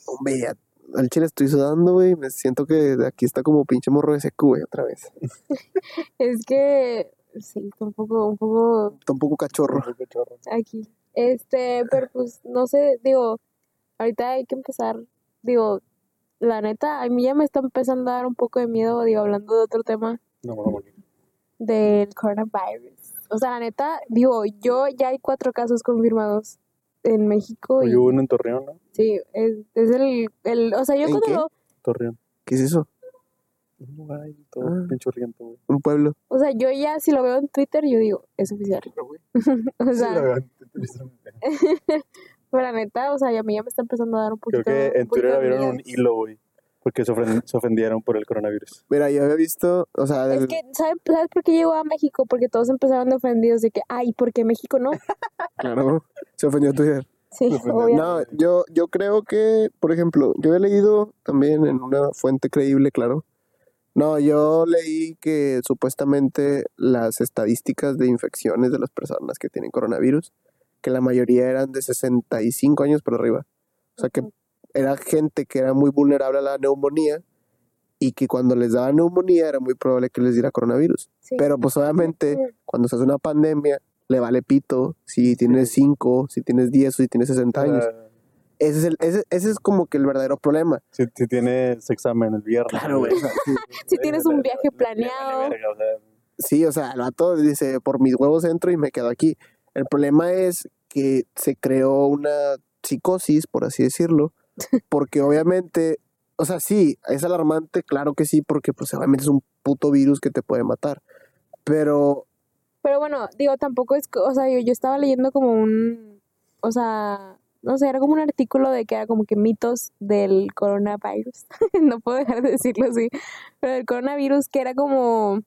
Hombre, ya, al chile estoy sudando, güey, me siento que de aquí está como pinche morro de secu, güey, otra vez. Es que sí, está un poco, un poco Está un poco cachorro. un poco chorro. aquí. Este, pero pues no sé, digo, ahorita hay que empezar, digo, la neta, a mí ya me está empezando a dar un poco de miedo, digo, hablando de otro tema, No, no, no. Del coronavirus. O sea, la neta, digo, yo ya hay cuatro casos confirmados en México y Oye, hubo uno en Torreón, ¿no? sí, es, es el, el, o sea, yo ¿En cuando qué? lo, Torreón. ¿Qué es eso? Un lugar ahí todo Ah. güey. Un pueblo. o sea, yo ya si lo veo en Twitter, yo digo, es oficial. O sea, Sí, la verdad, tristemente. pero la neta, o sea, a mí ya me está empezando a dar un Creo poquito, que en Twitter de abrieron un hilo, güey. Porque se, ofendieron por el coronavirus. Mira, yo había visto, o sea, Es que, ¿sabes, ¿sabes por qué llegó a México? Porque todos empezaron de ofendidos de que, ay, ¿por qué México no? claro, se ofendió Twitter. Sí, obviamente. No, yo, yo creo que, por ejemplo, yo he leído también en una fuente creíble, claro. No, yo leí que supuestamente las estadísticas de infecciones de las personas que tienen coronavirus, que la mayoría eran de 65 años por arriba. O sea que. Era gente que era muy vulnerable a la neumonía y que cuando les daba neumonía era muy probable que les diera coronavirus. Sí. Pero pues obviamente cuando se hace una pandemia le vale pito si tienes 5, si tienes 10 o si tienes 60 años. Ese es, el, ese, ese es como que el verdadero problema. Si, si tienes examen el viernes. Claro, güey. Si tienes un viaje planeado. Sí, o sea, el vato dice, por mis huevos entro y me quedo aquí. El problema es que se creó una psicosis, por así decirlo, porque obviamente, o sea, sí, es alarmante, claro que sí, porque pues obviamente es un puto virus que te puede matar. Pero, Pero bueno, digo, tampoco es, o sea, yo, yo estaba leyendo como un, o sea, no sé, era como un artículo de que era como que mitos del coronavirus. no puedo dejar de decirlo así, pero del coronavirus que era como,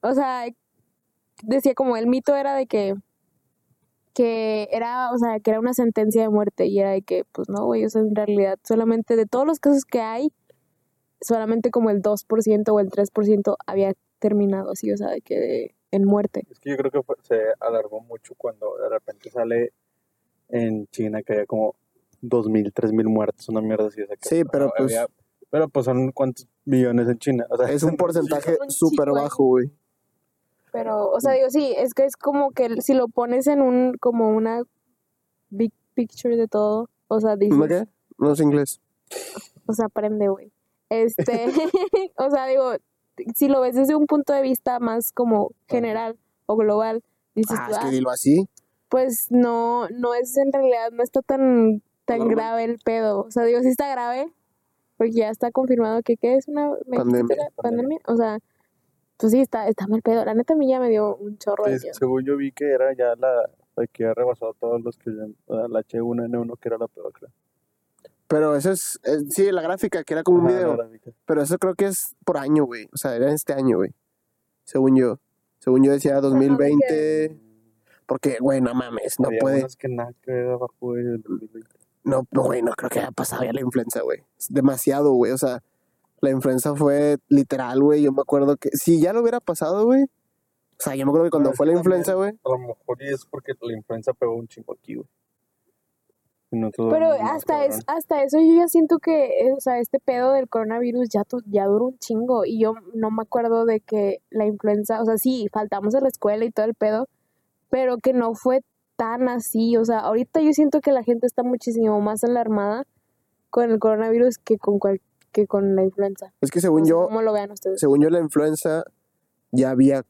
o sea, decía como el mito era de que que era, o sea, que era una sentencia de muerte y era de que, pues no, güey, o sea, en realidad solamente de todos los casos que hay, solamente como el 2% o el 3% había terminado así, o sea, de que en muerte. Es que yo creo que fue- se alargó mucho cuando de repente sale en China que había como 2.000, 3.000 muertos, una mierda así. o sea, que Sí, pero pues- había- pero pues son cuántos millones en China. O sea, es un porcentaje súper bajo, güey. Pero, o sea, digo, sí, es que es como que si lo pones en un, como una big picture de todo, o sea, dices, ¿No qué? No es inglés. o sea, aprende, güey. Este, o sea, digo, si lo ves desde un punto de vista más como general o global, dices, Ah, tú, es que "Ah, dilo así. pues no, no es en realidad, no está tan, tan grave el pedo. O sea, digo, sí está grave, porque ya está confirmado que ¿qué es una Pandemia. pandemia. O sea, pues sí, está, está mal pedo. La neta a mí ya me dio un chorro de miedo. según yo vi que era ya la, la que ha rebasado a todos los que ya- la H1N1 que era la peor, creo. Pero eso es, eh, sí, la gráfica que era como un video. Pero eso creo que es por año, güey. O sea, era este año, güey. Según yo. Según yo decía 2020. Porque, güey, no mames, no Había puede. que nada que ver abajo güey, del 2020. No, no, güey, no creo que haya pasado ya la influenza, güey. Es demasiado, güey. O sea, la influenza fue literal, güey. Yo me acuerdo que si ya lo hubiera pasado, güey. O sea, yo me acuerdo que cuando es fue la influenza, güey. A lo mejor y es porque la influenza pegó un chingo aquí, güey. Pero hasta, es, hasta eso yo ya siento que, eh, o sea, este pedo del coronavirus ya, tu- ya duró un chingo y yo no me acuerdo de que la influenza, o sea, sí, faltamos a la escuela y todo el pedo, pero que no fue tan así, o sea, ahorita yo siento que la gente está muchísimo más alarmada con el coronavirus que con cual, que con la influenza. Es que No según sé yo, ¿Cómo lo vean ustedes? según yo, la influenza ya había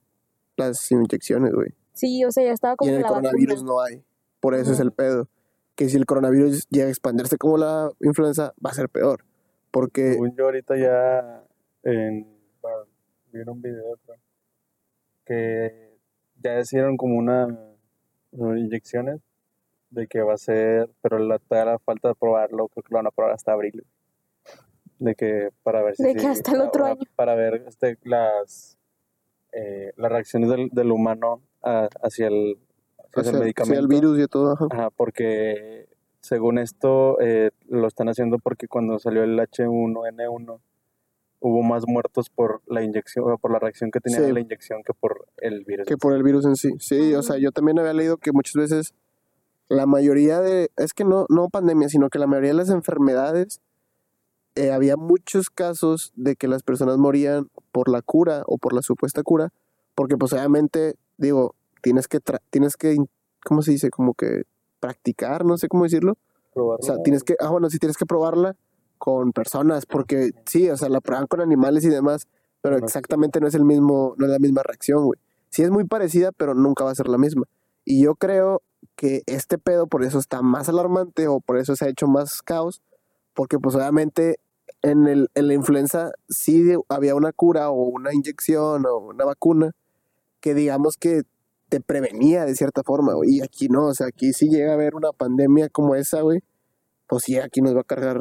las inyecciones, güey. Sí, o sea, ya estaba Y como en el la coronavirus vacuna. no hay. Por eso es el pedo. Que si el coronavirus llega a expandirse como la influenza, va a ser peor. Porque, Según yo ahorita ya en, bueno, vi en un video creo, que ya hicieron como una unas inyecciones de que va a ser, pero la, todavía la falta de probarlo, creo que lo van a probar hasta abril. De que para ver si De sí, que hasta el otro para, año. para ver este, las eh, las reacciones del, del humano a- hacia el hacia hacia, el hacia medicamento. el virus y todo, ajá. Ajá, porque según esto eh, lo están haciendo porque cuando salió el H1N1 hubo más muertos por la inyección, o por la reacción que tenía Sí. la inyección que por el virus. que por el virus en sí. Sí, o sea, yo también había leído que muchas veces la mayoría de, es que no, no pandemia, sino que la mayoría de las enfermedades, eh, había muchos casos de que las personas morían por la cura o por la supuesta cura, porque pues obviamente, digo, tienes que, tra- tienes que, ¿cómo se dice? Como que practicar, no sé cómo decirlo. Probarlo. O sea, tienes que, ah, bueno, sí tienes que probarla con personas, porque sí, o sea, la prueban con animales y demás, pero exactamente no es el mismo, no es la misma reacción, güey. Sí es muy parecida, pero nunca va a ser la misma. Y yo creo que este pedo por eso está más alarmante o por eso se ha hecho más caos, porque pues obviamente en, el, en la influenza sí había una cura o una inyección o una vacuna que digamos que te prevenía de cierta forma, güey. Y aquí no, o sea, aquí sí llega a haber una pandemia como esa, güey. Pues sí, aquí nos va a cargar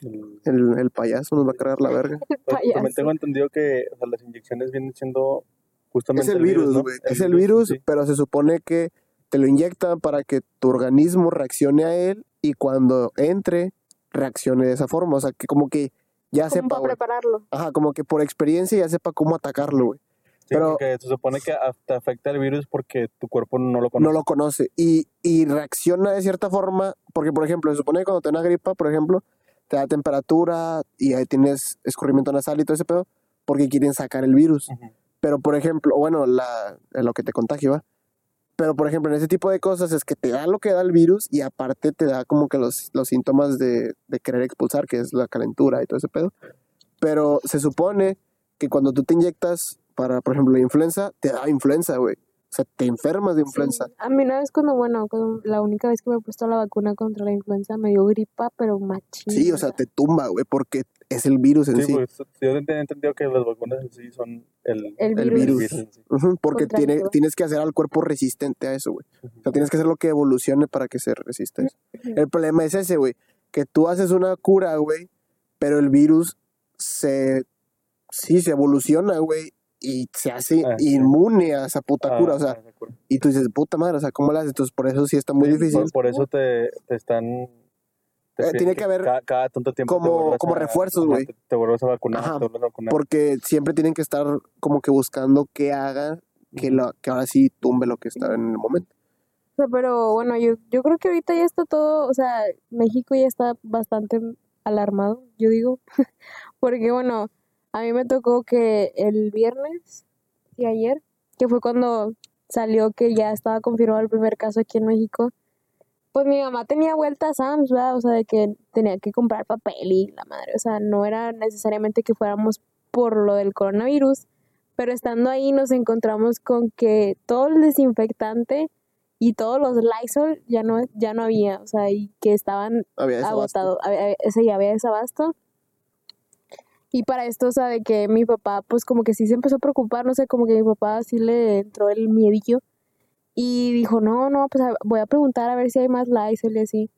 El- el, el payaso, nos va a cargar la verga. pues, payaso. también tengo entendido que o sea, las inyecciones vienen siendo justamente Es el virus, ¿no? güey. Es el virus, sí. pero se supone que te lo inyectan para que tu organismo reaccione a él y cuando entre, reaccione de esa forma. O sea, que como que ya sepa, para prepararlo. Ajá, como que por experiencia ya sepa cómo atacarlo, güey. Sí, pero- porque se supone que a- te afecta el virus porque tu cuerpo no lo conoce. No lo conoce. Y, y reacciona de cierta forma, porque por ejemplo, se supone que cuando te da una gripa, por ejemplo, te da temperatura y ahí tienes escurrimiento nasal y todo ese pedo, porque quieren sacar el virus. Pero, por ejemplo, bueno, la, lo que te contagia, ¿va? Pero, por ejemplo, en ese tipo de cosas es que te da lo que da el virus y aparte te da como que los, los síntomas de, de querer expulsar, que es la calentura y todo ese pedo. Pero se supone que cuando tú te inyectas para, por ejemplo, la influenza, te da influenza, güey. O sea, te enfermas de influenza. Sí, A mí una vez cuando, bueno, cuando la única vez que me he puesto la vacuna contra la influenza me dio gripa, pero machín. Sí, o sea, te tumba, güey, porque es el virus en sí. Sí, pues yo he entendido que las vacunas en sí son el, El el virus. virus. en sí. Porque tiene, tienes que hacer al cuerpo resistente a eso, güey. O sea, tienes que hacer lo que evolucione para que se resista a eso. El problema es ese, güey, que tú haces una cura, güey, pero el virus se, sí, se evoluciona, güey, y se hace Ah, sí. inmune a esa puta Ah, cura, o sea, y tú dices, puta madre, o sea, ¿cómo la haces? Entonces, por eso sí está muy Sí, difícil. Por, por eso te, te están... te Eh, tiene que haber Cada, cada tanto tiempo como- vuelvas como a- refuerzos, güey. Te, te vuelves a vacunar, Ajá, te vuelves a vacunar. Porque siempre tienen que estar como que buscando qué haga que, lo, que ahora sí tumbe lo que está en el momento. O sea, pero bueno, yo, yo creo que ahorita ya está todo, o sea, México ya está bastante alarmado, yo digo, porque bueno, a mí me tocó que el viernes y ayer, que fue cuando salió que ya estaba confirmado el primer caso aquí en México, pues mi mamá tenía vuelta a Sam's, ¿verdad? O sea, de que tenía que comprar papel y la madre, o sea, no era necesariamente que fuéramos por lo del coronavirus, pero estando ahí nos encontramos con que todo el desinfectante y todos los Lysol ya no, ya no había, o sea, y que estaban agotados, ese ya había desabasto. Y para esto, o sea, de que mi papá, pues como que sí se empezó a preocupar, no sé, como que mi papá sí le entró el miedillo y dijo, no, no, pues voy a preguntar a ver si hay más Lysol y así.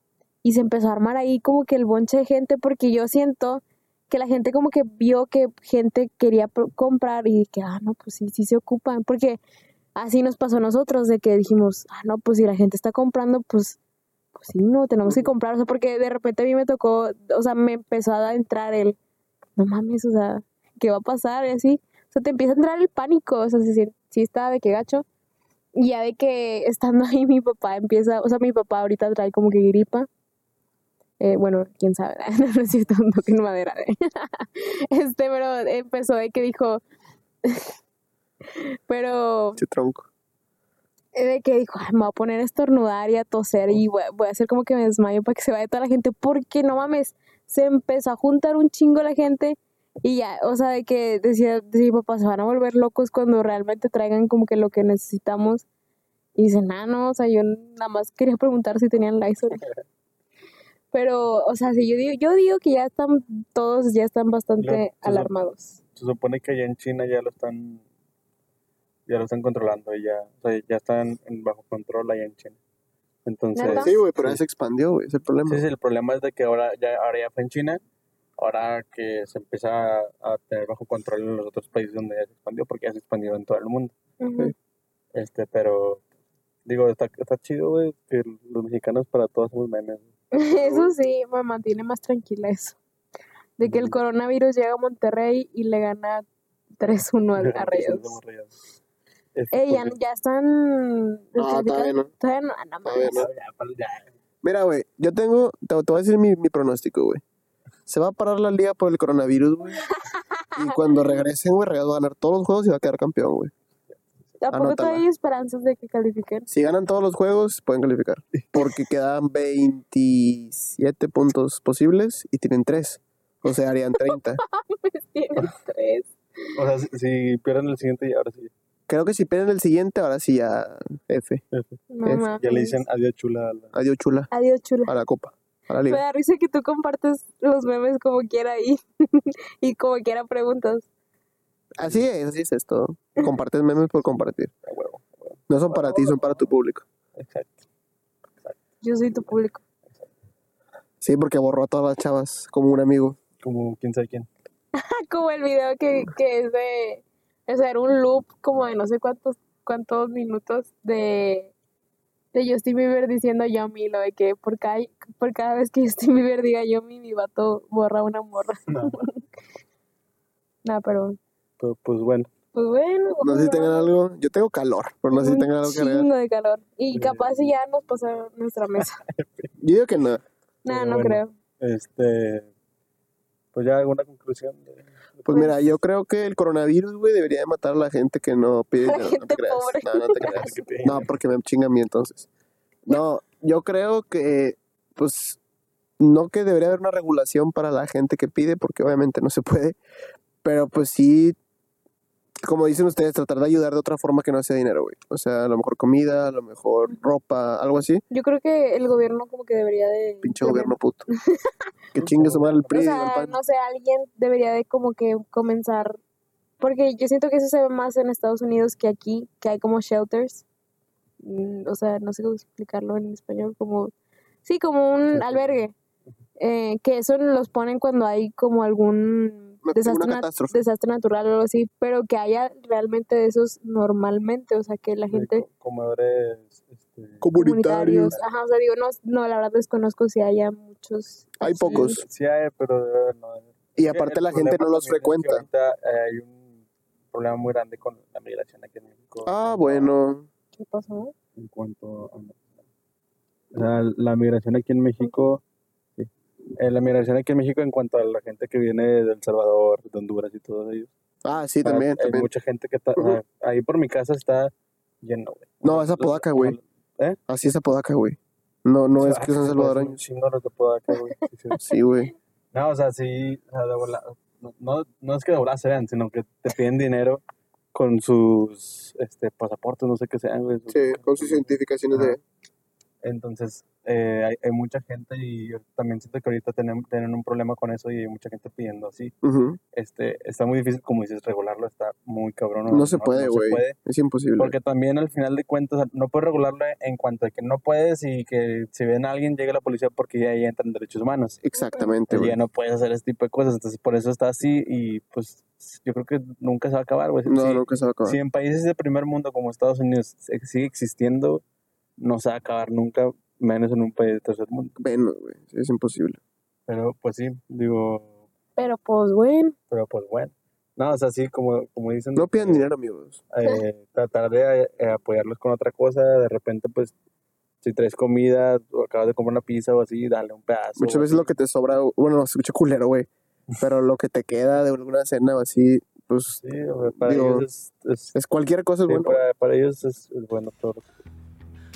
Y se empezó a armar ahí como que el bonche de gente, porque yo siento que la gente como que vio que gente quería comprar y que, ah, no, pues sí, sí se ocupan, porque así nos pasó a nosotros, de que dijimos, ah, no, pues si la gente está comprando, pues, pues sí, no, tenemos que comprar, o sea, porque de repente a mí me tocó, o sea, me empezó a entrar el, no mames, o sea, ¿qué va a pasar? Y así, o sea, te empieza a entrar el pánico, o sea, sí, sí está de que gacho, y ya de que estando ahí mi papá empieza, o sea, mi papá ahorita trae como que gripa, eh, bueno, quién sabe, no, no es cierto, no toquen madera, ¿eh? este, pero empezó de que dijo, pero Che tronco. eh, de que dijo, "Ay, me voy a poner a estornudar y a toser y voy, voy a hacer como que me desmayo para que se vaya toda la gente, porque no mames, se empezó a juntar un chingo la gente y ya, o sea, de que decía, decía papá, se van a volver locos cuando realmente traigan como que lo que necesitamos. Y dicen, nah, no, o sea, yo nada más quería preguntar si tenían Lysol. Pero, o sea, si yo digo, yo digo que ya están, todos ya están bastante se alarmados. Se supone que allá en China ya lo están ya lo están controlando y ya, o sea, ya están en bajo control allá en China. Entonces. Sí, güey, pero ya sí. se expandió, güey, es el problema. Sí, sí, el problema es de que ahora ya, ahora ya fue en China, ahora que se empieza a, a tener bajo control en los otros países donde ya se expandió, porque ya se expandió en todo el mundo. Este, pero digo, está, está chido, güey, que los mexicanos para todos somos memes. Eso sí, me mantiene más tranquila eso. De que el coronavirus llega a Monterrey y le gana 3-1 a, a Ey, ya, porque- ya están... No, todavía no. Todavía no, ah, no Todavía mames. no. Ya, para- ya. Mira, güey, yo tengo, te, te voy a decir mi, mi pronóstico, güey. Se va a parar la liga por el coronavirus, güey. Y cuando regresen, güey, Rayados va a ganar todos los juegos y va a quedar campeón, güey. Tampoco todavía hay esperanzas de que califiquen. Si ganan todos los juegos, pueden calificar. Porque quedan 27 puntos posibles y tienen 3. O sea, harían 30. Tienen tres. O sea, si, si pierden el siguiente, ya ahora sí. Creo que si pierden el siguiente, ahora sí ya F. No mames. Ya le dicen adiós chula a la- Adiós, chula. Adiós, chula. A la copa. A la Me liga. da risa que tú compartes los memes como quiera y, y como quiera preguntas. Así es, así es esto. Compartes memes por compartir. a huevo. a huevo. No son para ti, son para tu público. Exacto. Yo soy tu público. Sí, porque borró a todas las chavas como un amigo. Como quién sabe quién. Como el video que, que es de... O sea, era un loop como de no sé cuántos cuántos minutos de, de Justin Bieber diciendo Yummy, lo de que por cada, por cada vez que Justin Bieber diga Yummy, mi vato borra una morra. No, Nada, pero pero, pues bueno. pues bueno. No sé si tengan algo. Yo tengo calor, pero no sé si tengan algo que agregar. de calor. Y Sí. capaz si ya nos pasa nuestra mesa. Yo digo que no. Nada, Pero no bueno. creo. Este. Pues ya alguna conclusión de, Pues mira, yo creo que el coronavirus, güey, debería de matar a la gente que no pide La dinero. No gente te creas. pobre. No, no te creas. No, porque me chinga a mí entonces. No, yo creo que, pues, no que debería haber una regulación para la gente que pide, porque obviamente no se puede, pero pues sí, como dicen ustedes, tratar de ayudar de otra forma que no sea dinero, güey. O sea, a lo mejor comida, a lo mejor ropa, algo así. Yo creo que el gobierno como que debería de... Pinche gobierno puto. que chingue su madre el PRI O el no sé, alguien debería de como que comenzar, porque yo siento que eso se ve más en Estados Unidos que aquí, que hay como shelters, Mm, o sea, no sé cómo explicarlo en español, como, sí, como un albergue, eh, que eso los ponen cuando hay como algún desastre, una catástrofe. desastre natural o algo así, pero que haya realmente de esos normalmente, o sea, que la gente... co- comedores, este, Comunitarios. Ajá, o sea, digo, no, no, la verdad desconozco si haya muchos. Hay así. pocos. Sí hay, pero debe haber, no. Y aparte el la gente no los también es que frecuenta. ahorita, eh, hay un problema muy grande con la migración aquí en México. Ah, bueno. ¿Qué pasó? En cuanto a... O sea, la migración aquí en México... Eh, la migración aquí en México en cuanto a la gente que viene de El Salvador, de Honduras y todos ellos. Ah, sí, O sea, también, Hay también. mucha gente que está... o sea, ahí por mi casa está lleno, güey. No, es Apodaca, güey. Así es Apodaca, güey. No, no es que son salvadoreños. Sí, no los de Apodaca, güey. Sí, güey. No, o sea, sí, o sea, de vola- no, no, es que de volada se vean, sino que te piden dinero con sus este, pasaportes, no sé qué sean, güey. Sí, con sus identificaciones de... Entonces, eh, hay, hay mucha gente y yo también siento que ahorita tienen, tienen un problema con eso y hay mucha gente pidiendo así. Este, está muy difícil, como dices, regularlo, está muy cabrón. No se puede, no güey. Es imposible. Porque también al final de cuentas no puedes regularlo en cuanto a que no puedes y que si ven a alguien llegue la policía porque ya ahí entran derechos humanos. Exactamente, Y güey. ya no puedes hacer ese tipo de cosas. Entonces por eso está así y pues yo creo que nunca se va a acabar, güey. No, si, nunca se va a acabar. si en países de primer mundo como Estados Unidos se- sigue existiendo, no se va a acabar nunca, menos en un país de tercer mundo. Menos, güey. Es imposible. Pero pues sí, digo, Pero pues bueno, pero pues bueno. No, o sea, sí, como, como dicen, No pidan dinero, amigos. eh, tratar de eh, apoyarlos con otra cosa, de repente pues si traes comida o acabas de comer una pizza o así, dale un pedazo. Muchas veces lo que te sobra, bueno, no, se escucha culero, güey. Pero lo que te queda de alguna cena o así, pues Sí, o sea, para Digo, ellos es, es- es cualquier cosa, es sí, bueno. para, para ellos es, es bueno todo.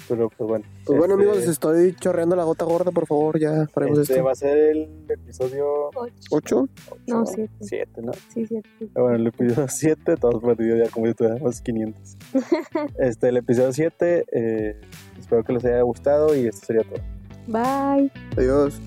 Pero pues bueno. Pues bueno, Este, amigos, estoy chorreando la gota gorda, por favor, ya paremos este esto. va a ser el episodio ocho. ¿Ocho? No, ocho, siete. siete, ¿no? Sí, sí, sí. Ah, Bueno, el episodio 7, todos perdidos ya como si tuviéramos 500. Este, el episodio 7, eh, espero que les haya gustado y esto sería todo. Bye. Adiós.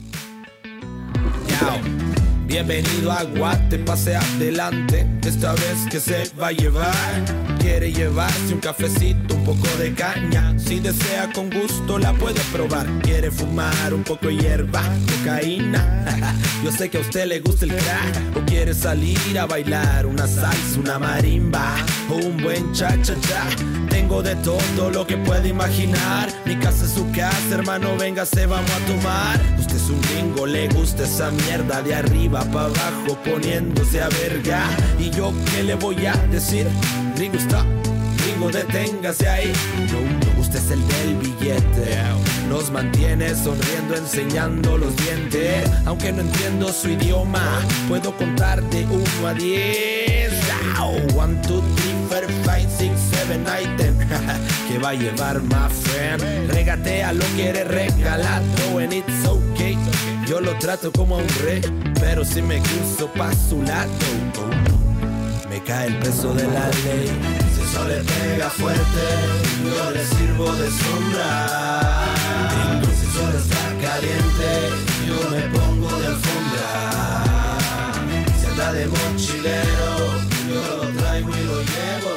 Yao. Bienvenido a Guate, pase adelante. Esta vez que se va a llevar. Quiere llevarse un cafecito, un poco de caña. Si desea con gusto la puede probar. Quiere fumar un poco de hierba, cocaína. Yo sé que a usted le gusta el crack. O quiere salir a bailar una salsa, una marimba. O un buen cha-cha-cha. Tengo de todo lo que puede imaginar. Mi casa es su casa, hermano, véngase, vamos a tomar. Usted es un gringo, le gusta esa mierda de arriba para abajo, poniéndose a verga. Y yo, ¿qué le voy a decir? Gringo está, gringo, deténgase ahí. No, usted es el del billete. Nos mantiene sonriendo, enseñando los dientes. Aunque no entiendo su idioma, puedo contar de 1 a 10. 1, 2, 3, 4, 5, 6, 7, 8, 10. que va a llevar my friend? Regatea, lo quiere regalado, and it's okay. Yo lo trato como a un rey, pero si me cruzo pa' su lado, oh, me cae el peso de la ley. Si eso le pega fuerte, yo le sirvo de sombra. Si solo está caliente, yo me pongo de alfombra. Si anda de mochilero, yo lo traigo y lo llevo.